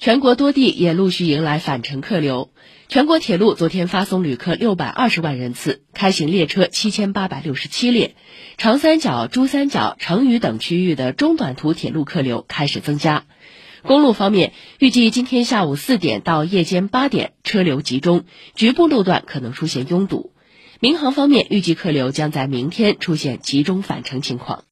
全国多地也陆续迎来返程客流。全国铁路昨天发送旅客六百二十万人次开行列车七千八百六十七列。长三角珠三角成渝等区域的中短途铁路客流开始增加。公路方面预计今天下午四点到夜间八点车流集中局部路段可能出现拥堵。民航方面预计客流将在明天出现集中返程情况。